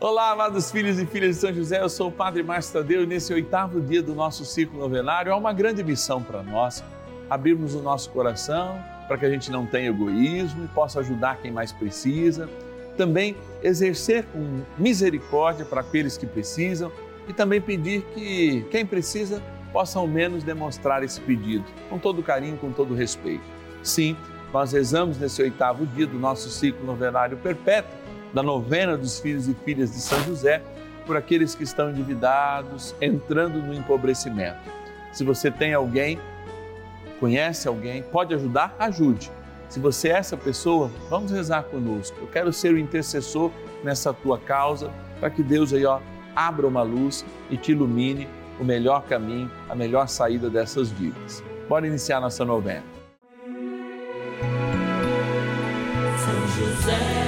Olá, amados filhos e filhas de São José, eu sou o Padre Márcio Tadeu e nesse oitavo dia do nosso ciclo novenário há uma grande missão para nós, abrirmos o nosso coração para que a gente não tenha egoísmo e possa ajudar quem mais precisa, também exercer com misericórdia para aqueles que precisam e também pedir que quem precisa possa ao menos demonstrar esse pedido, com todo carinho, com todo respeito. Sim, nós rezamos nesse oitavo dia do nosso ciclo novenário perpétuo da novena dos filhos e filhas de São José, por aqueles que estão endividados, entrando no empobrecimento. Se você tem alguém, conhece alguém, pode ajudar, ajude. Se você é essa pessoa, vamos rezar conosco. Eu quero ser o intercessor nessa tua causa, para que Deus aí, ó, abra uma luz e te ilumine o melhor caminho, a melhor saída dessas dívidas. Bora iniciar nossa novena. São José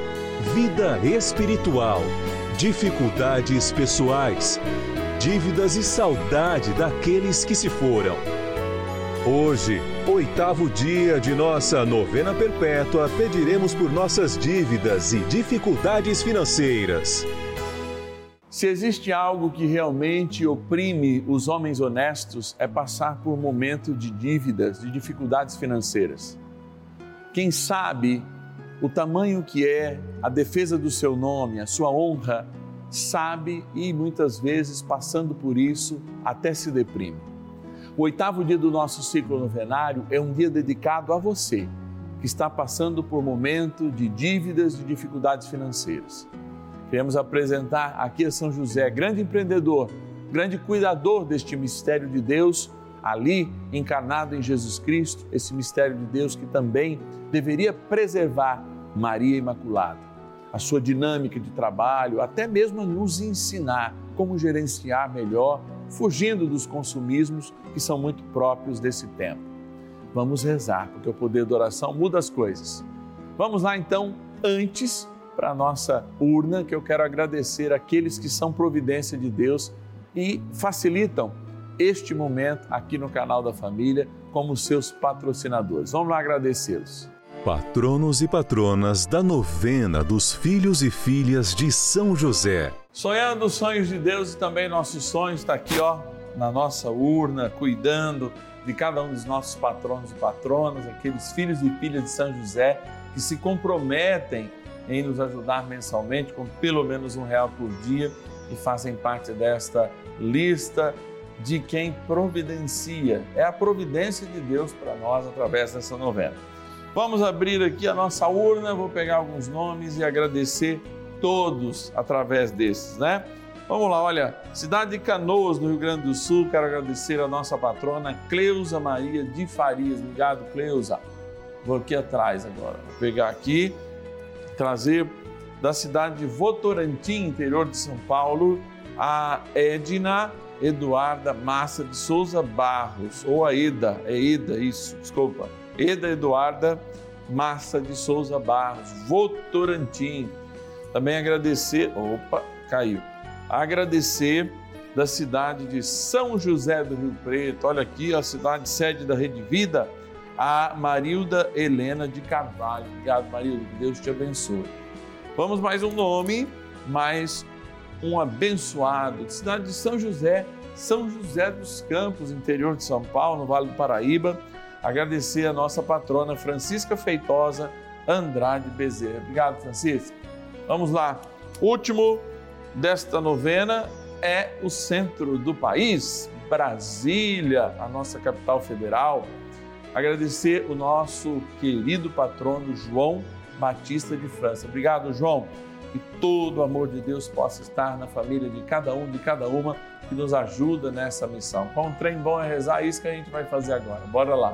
vida espiritual, dificuldades pessoais, dívidas e saudade daqueles que se foram. Hoje, oitavo dia de nossa novena perpétua, pediremos por nossas dívidas e dificuldades financeiras. Se existe algo que realmente oprime os homens honestos, é passar por momento de dívidas, de dificuldades financeiras. Quem sabe o tamanho que é a defesa do seu nome, a sua honra, sabe e muitas vezes, passando por isso, até se deprime. O oitavo dia do nosso ciclo novenário é um dia dedicado a você, que está passando por momento de dívidas e dificuldades financeiras. Queremos apresentar aqui a São José, grande empreendedor, grande cuidador deste mistério de Deus, ali encarnado em Jesus Cristo, esse mistério de Deus que também deveria preservar Maria Imaculada, a sua dinâmica de trabalho, até mesmo nos ensinar como gerenciar melhor, fugindo dos consumismos que são muito próprios desse tempo. Vamos rezar, porque o poder da oração muda as coisas. Vamos lá então, antes, para a nossa urna, que eu quero agradecer aqueles que são providência de Deus e facilitam este momento aqui no canal da família como seus patrocinadores. Vamos lá agradecê-los. Patronos e patronas da novena dos filhos e filhas de São José. Sonhando os sonhos de Deus e também nossos sonhos está aqui, ó, na nossa urna, cuidando de cada um dos nossos patronos e patronas, aqueles filhos e filhas de São José que se comprometem em nos ajudar mensalmente com pelo menos um real por dia e fazem parte desta lista de quem providencia. É a providência de Deus para nós através dessa novena. Vamos abrir aqui a nossa urna, vou pegar alguns nomes e agradecer todos através desses, né? Vamos lá, olha, cidade de Canoas, no Rio Grande do Sul, quero agradecer a nossa patrona Cleusa Maria de Farias. Obrigado, Cleusa. Vou aqui atrás agora, vou pegar aqui, trazer da cidade de Votorantim, interior de São Paulo, a Edna Eduarda Massa de Souza Barros, ou a Eda, é Eda, isso, desculpa Eda Eduarda Massa de Souza Barros, Votorantim. Também agradecer, opa, caiu. Agradecer da cidade de São José do Rio Preto, olha aqui a cidade sede da Rede Vida, a Marilda Helena de Carvalho. Obrigado, Marilda, que Deus te abençoe. Vamos mais um nome, mais um abençoado, de cidade de São José, São José dos Campos, interior de São Paulo, no Vale do Paraíba. Agradecer a nossa patrona Francisca Feitosa Andrade Bezerra. Obrigado, Francisca. Vamos lá. Último desta novena é o centro do país, Brasília, a nossa capital federal. Agradecer o nosso querido patrono João Batista de França. Obrigado, João. Que todo o amor de Deus possa estar na família de cada um, de cada uma que nos ajuda nessa missão. Com um trem bom é rezar, é isso que a gente vai fazer agora. Bora lá.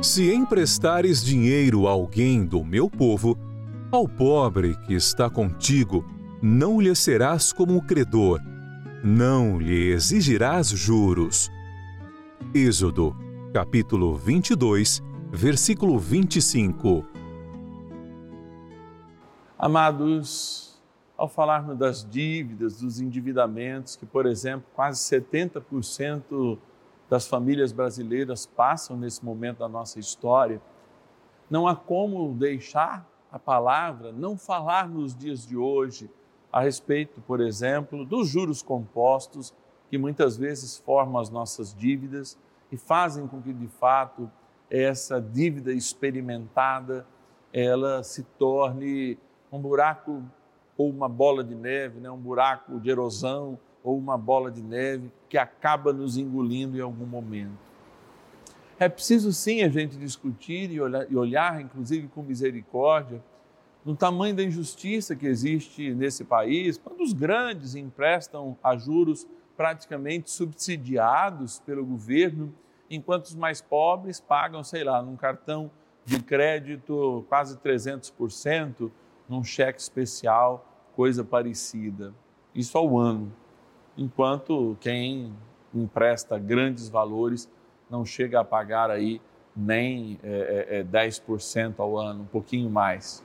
Se emprestares dinheiro a alguém do meu povo, ao pobre que está contigo, não lhe serás como um credor, não lhe exigirás juros. Êxodo, capítulo 22, versículo 25. Amados, ao falarmos das dívidas, dos endividamentos, que, por exemplo, quase 70% das famílias brasileiras passam nesse momento da nossa história, não há como deixar a palavra, não falar nos dias de hoje a respeito, por exemplo, dos juros compostos que muitas vezes formam as nossas dívidas e fazem com que de fato essa dívida experimentada ela se torne um buraco ou uma bola de neve, né? um buraco de erosão ou uma bola de neve que acaba nos engolindo em algum momento. É preciso sim a gente discutir e olhar, e olhar inclusive com misericórdia, no tamanho da injustiça que existe nesse país, quando os grandes emprestam a juros praticamente subsidiados pelo governo, enquanto os mais pobres pagam, sei lá, num cartão de crédito quase 300%, num cheque especial, coisa parecida. Isso ao ano. Enquanto quem empresta grandes valores não chega a pagar aí nem é, é, 10% é, ao ano, um pouquinho mais.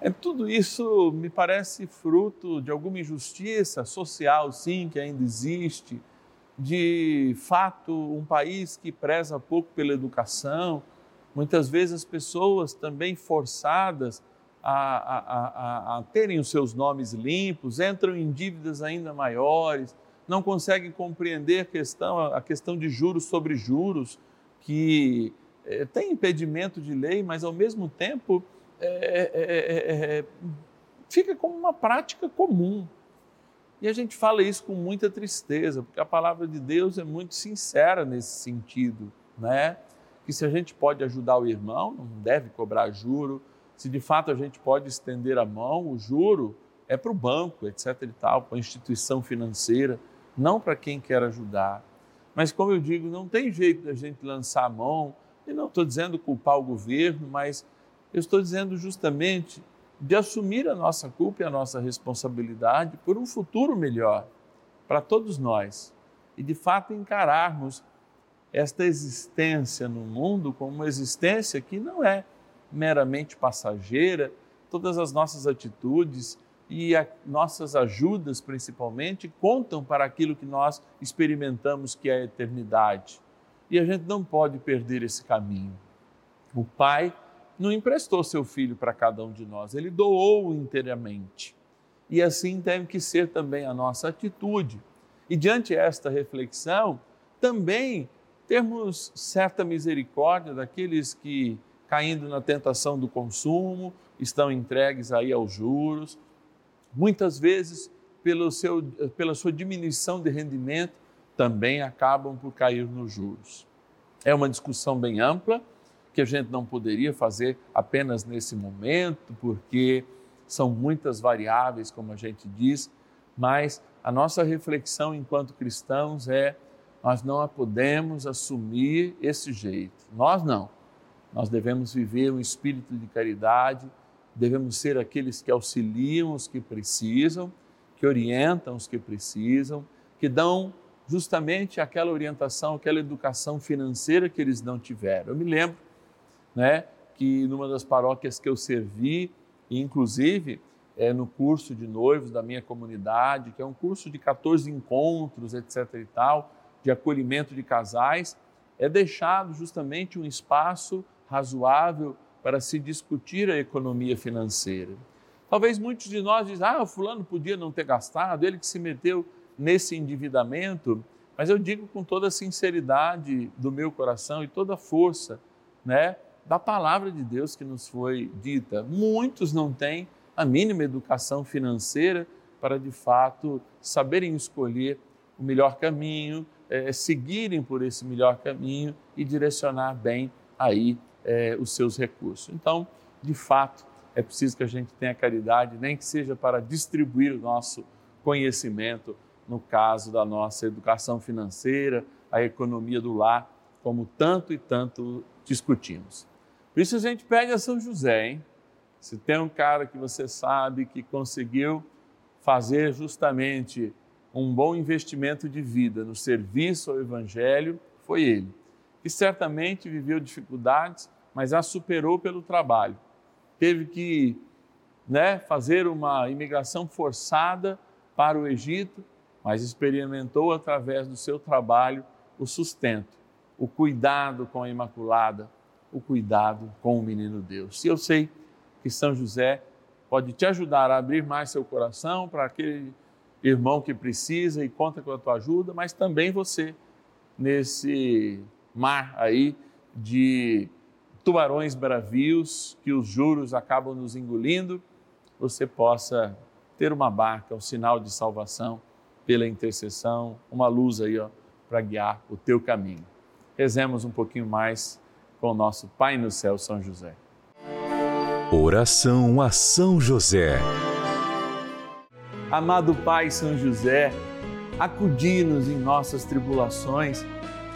É, tudo isso me parece fruto de alguma injustiça social, sim, que ainda existe, de fato, um país que preza pouco pela educação, muitas vezes as pessoas também forçadas a, a, a, terem os seus nomes limpos, entram em dívidas ainda maiores, não conseguem compreender a questão, a questão de juros sobre juros, que é, tem impedimento de lei, mas ao mesmo tempo é, é, fica como uma prática comum. E a gente fala isso com muita tristeza, porque a palavra de Deus é muito sincera nesse sentido, né? Que se a gente pode ajudar o irmão, não deve cobrar juro. Se de fato a gente pode estender a mão, o juro é para o banco, etc. e tal, para a instituição financeira, não para quem quer ajudar. Mas como eu digo, não tem jeito da gente lançar a mão, e não estou dizendo culpar o governo, mas eu estou dizendo justamente de assumir a nossa culpa e a nossa responsabilidade por um futuro melhor para todos nós e de fato encararmos esta existência no mundo como uma existência que não é meramente passageira, todas as nossas atitudes e a, nossas ajudas, principalmente, contam para aquilo que nós experimentamos que é a eternidade. E a gente não pode perder esse caminho. O Pai não emprestou seu filho para cada um de nós, ele doou inteiramente. E assim tem que ser também a nossa atitude. E diante esta reflexão, também termos certa misericórdia daqueles que, caindo na tentação do consumo, estão entregues aí aos juros, muitas vezes, pelo seu, pela sua diminuição de rendimento, também acabam por cair nos juros. É uma discussão bem ampla, que a gente não poderia fazer apenas nesse momento, porque são muitas variáveis, como a gente diz, mas a nossa reflexão enquanto cristãos é: nós não podemos assumir esse jeito. Nós não. Nós devemos viver um espírito de caridade, devemos ser aqueles que auxiliam os que precisam, que orientam os que precisam, que dão justamente aquela orientação, aquela educação financeira que eles não tiveram. Eu me lembro né, que numa das paróquias que eu servi, inclusive é, no curso de noivos da minha comunidade, que é um curso de 14 encontros, etc. e tal, de acolhimento de casais, é deixado justamente um espaço razoável para se discutir a economia financeira. Talvez muitos de nós dizem, ah, o fulano podia não ter gastado, ele que se meteu nesse endividamento, mas eu digo com toda a sinceridade do meu coração e toda a força, né? da palavra de Deus que nos foi dita. Muitos não têm a mínima educação financeira para de fato saberem escolher o melhor caminho, é, seguirem por esse melhor caminho e direcionar bem aí é, os seus recursos. Então, de fato, é preciso que a gente tenha caridade, nem que seja para distribuir o nosso conhecimento, no caso da nossa educação financeira, a economia do lar, como tanto e tanto discutimos. Por isso a gente pede a São José, hein? Se tem um cara que você sabe que conseguiu fazer justamente um bom investimento de vida no serviço ao Evangelho, foi ele. Que certamente viveu dificuldades, mas a superou pelo trabalho. Teve que né, fazer uma imigração forçada para o Egito, mas experimentou através do seu trabalho o sustento, o cuidado com a Imaculada, o cuidado com o menino Deus. E eu sei que São José pode te ajudar a abrir mais seu coração para aquele irmão que precisa e conta com a tua ajuda, mas também você nesse mar aí de tubarões bravios que os juros acabam nos engolindo, você possa ter uma barca, um sinal de salvação pela intercessão, uma luz aí para guiar o teu caminho. Rezemos um pouquinho mais com o nosso Pai no céu, São José. Oração a São José. Amado Pai São José, acudi-nos em nossas tribulações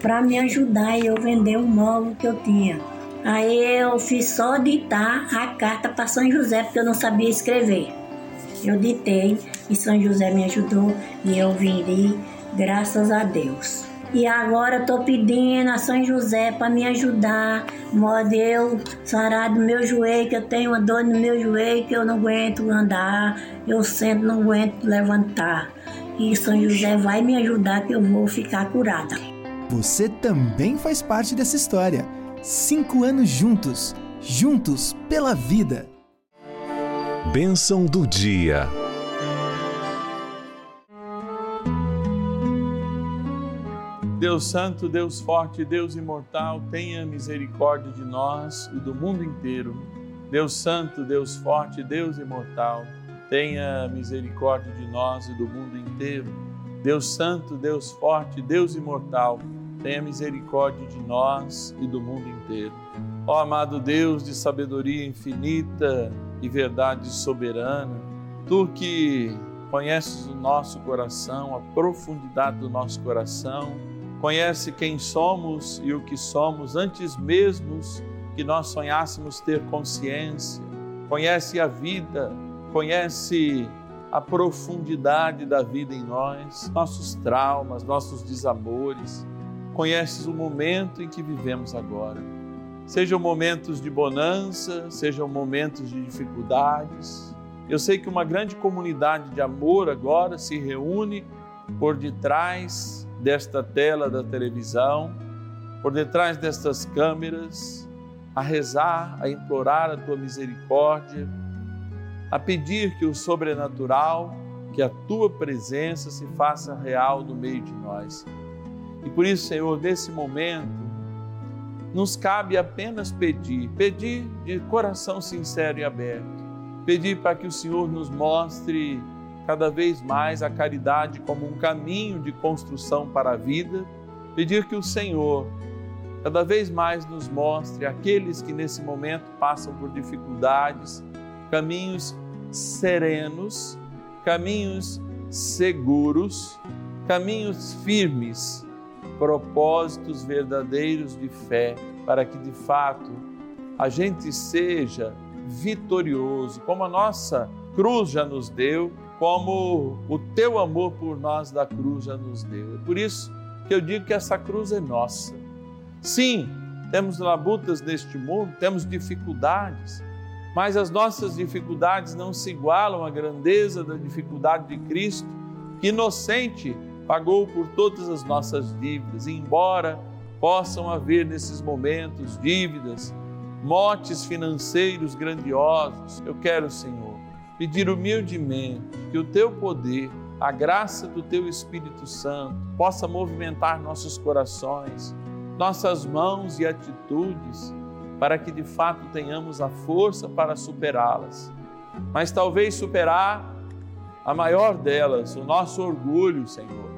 para me ajudar e eu vender o móvel que eu tinha. Aí eu fiz só ditar a carta para São José porque eu não sabia escrever. Eu ditei e São José me ajudou e eu vendi, graças a Deus. E agora estou pedindo a São José para me ajudar, modo eu sarar do meu joelho, que eu tenho uma dor no meu joelho, que eu não aguento andar, eu sento, não aguento levantar. E São José vai me ajudar que eu vou ficar curada. Você também faz parte dessa história. Cinco anos juntos, juntos pela vida. Bênção do dia. Deus Santo, Deus Forte, Deus Imortal, tenha misericórdia de nós e do mundo inteiro. Deus Santo, Deus Forte, Deus Imortal, tenha misericórdia de nós e do mundo inteiro. Deus Santo, Deus Forte, Deus Imortal, tenha misericórdia de nós e do mundo inteiro. Ó amado Deus de sabedoria infinita e verdade soberana, tu que conheces o nosso coração, a profundidade do nosso coração, conhece quem somos e o que somos antes mesmo que nós sonhássemos ter consciência, conhece a vida, conhece a profundidade da vida em nós, nossos traumas, nossos desamores, conheces o momento em que vivemos agora. Sejam momentos de bonança, sejam momentos de dificuldades. Eu sei que uma grande comunidade de amor agora se reúne por detrás desta tela da televisão, por detrás destas câmeras, a rezar, a implorar a tua misericórdia, a pedir que o sobrenatural, que a tua presença se faça real no meio de nós. E por isso, Senhor, nesse momento, nos cabe apenas pedir, pedir de coração sincero e aberto, pedir para que o Senhor nos mostre cada vez mais a caridade como um caminho de construção para a vida, pedir que o Senhor cada vez mais nos mostre aqueles que nesse momento passam por dificuldades, caminhos serenos, caminhos seguros, caminhos firmes, propósitos verdadeiros de fé, para que de fato a gente seja vitorioso, como a nossa cruz já nos deu como o teu amor por nós da cruz já nos deu. É por isso que eu digo que essa cruz é nossa. Sim, temos labutas neste mundo, temos dificuldades, mas as nossas dificuldades não se igualam à grandeza da dificuldade de Cristo, que inocente pagou por todas as nossas dívidas, e embora possam haver nesses momentos dívidas, motes financeiros grandiosos, eu quero, Senhor, pedir humildemente que o teu poder, a graça do teu Espírito Santo possa movimentar nossos corações, nossas mãos e atitudes, para que de fato tenhamos a força para superá-las. Mas talvez superar a maior delas, o nosso orgulho, Senhor,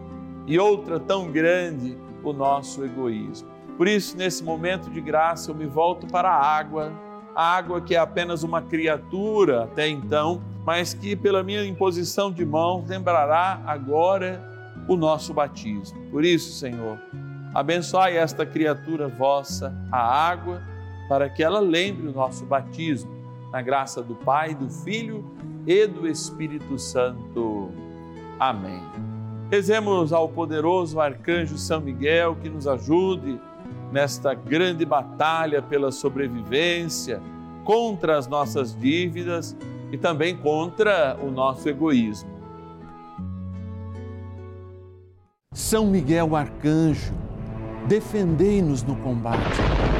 e outra tão grande, o nosso egoísmo. Por isso, nesse momento de graça, eu me volto para a água, a água que é apenas uma criatura até então, mas que pela minha imposição de mãos lembrará agora o nosso batismo. Por isso, Senhor, Abençoai esta criatura vossa, a água, para que ela lembre o nosso batismo, na graça do Pai, do Filho e do Espírito Santo. Amém. Rezemos ao poderoso arcanjo São Miguel que nos ajude nesta grande batalha pela sobrevivência, contra as nossas dívidas e também contra o nosso egoísmo. São Miguel arcanjo, defendei-nos no combate.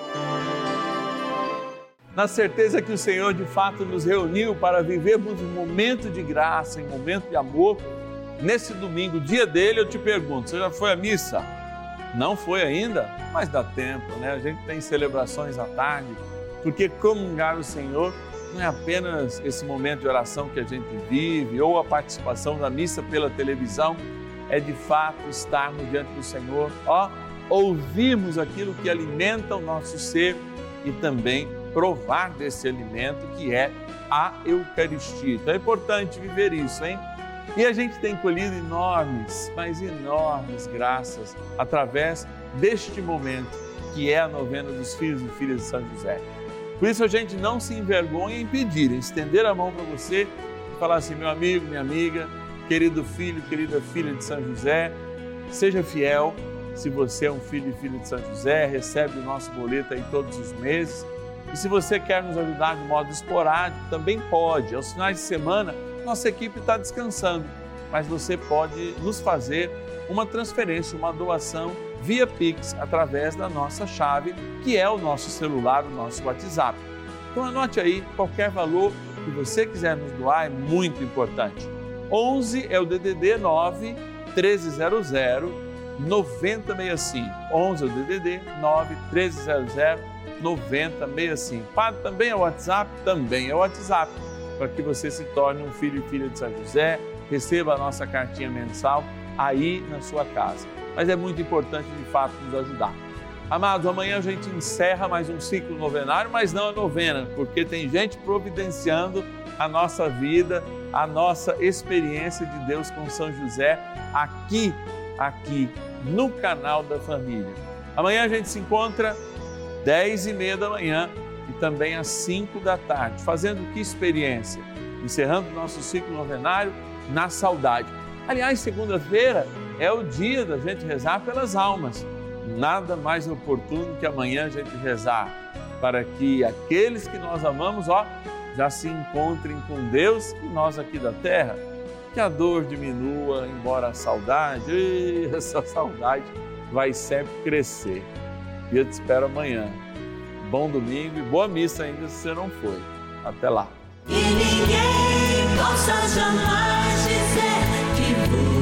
Na certeza que o Senhor de fato nos reuniu para vivermos um momento de graça, um momento de amor, nesse domingo, dia dele, eu te pergunto: você já foi à missa? Não foi ainda? Mas dá tempo, né? A gente tem celebrações à tarde, porque comungar o Senhor não é apenas esse momento de oração que a gente vive ou a participação da missa pela televisão, é de fato estarmos diante do Senhor, ó ouvirmos aquilo que alimenta o nosso ser e também provar desse alimento que é a Eucaristia. Então é importante viver isso, hein? E a gente tem colhido enormes, mas enormes graças através deste momento que é a novena dos filhos e filhas de São José. Por isso a gente não se envergonha em pedir, em estender a mão para você e falar assim: meu amigo, minha amiga, querido filho, querida filha de São José, seja fiel se você é um filho e filha de São José, recebe o nosso boleto aí todos os meses. E se você quer nos ajudar de modo esporádico, também pode. Aos finais de semana, nossa equipe está descansando, mas você pode nos fazer uma transferência, uma doação via Pix através da nossa chave, que é o nosso celular, o nosso WhatsApp. Então anote aí, qualquer valor que você quiser nos doar é muito importante. 11 é o DDD 9 1300 9065. 11 é o DDD 9 1300 9065. Padre, também é o WhatsApp? Também é o WhatsApp, para que você se torne um filho e filha de São José, receba a nossa cartinha mensal aí na sua casa. Mas é muito importante, de fato, nos ajudar. Amados, amanhã a gente encerra mais um ciclo novenário, mas não a novena, porque tem gente providenciando a nossa vida, a nossa experiência de Deus com São José aqui, aqui no canal da família. Amanhã a gente se encontra 10 e meia da manhã e também às 5 da tarde. Fazendo que experiência? Encerrando o nosso ciclo novenário na saudade. Aliás, segunda-feira é o dia da gente rezar pelas almas. Nada mais oportuno que amanhã a gente rezar para que aqueles que nós amamos, ó, já se encontrem com Deus e nós aqui da terra. Que a dor diminua, embora a saudade, essa saudade vai sempre crescer. E eu te espero amanhã. Bom domingo e boa missa ainda se você não foi. Até lá. E ninguém possa jamais dizer que vos.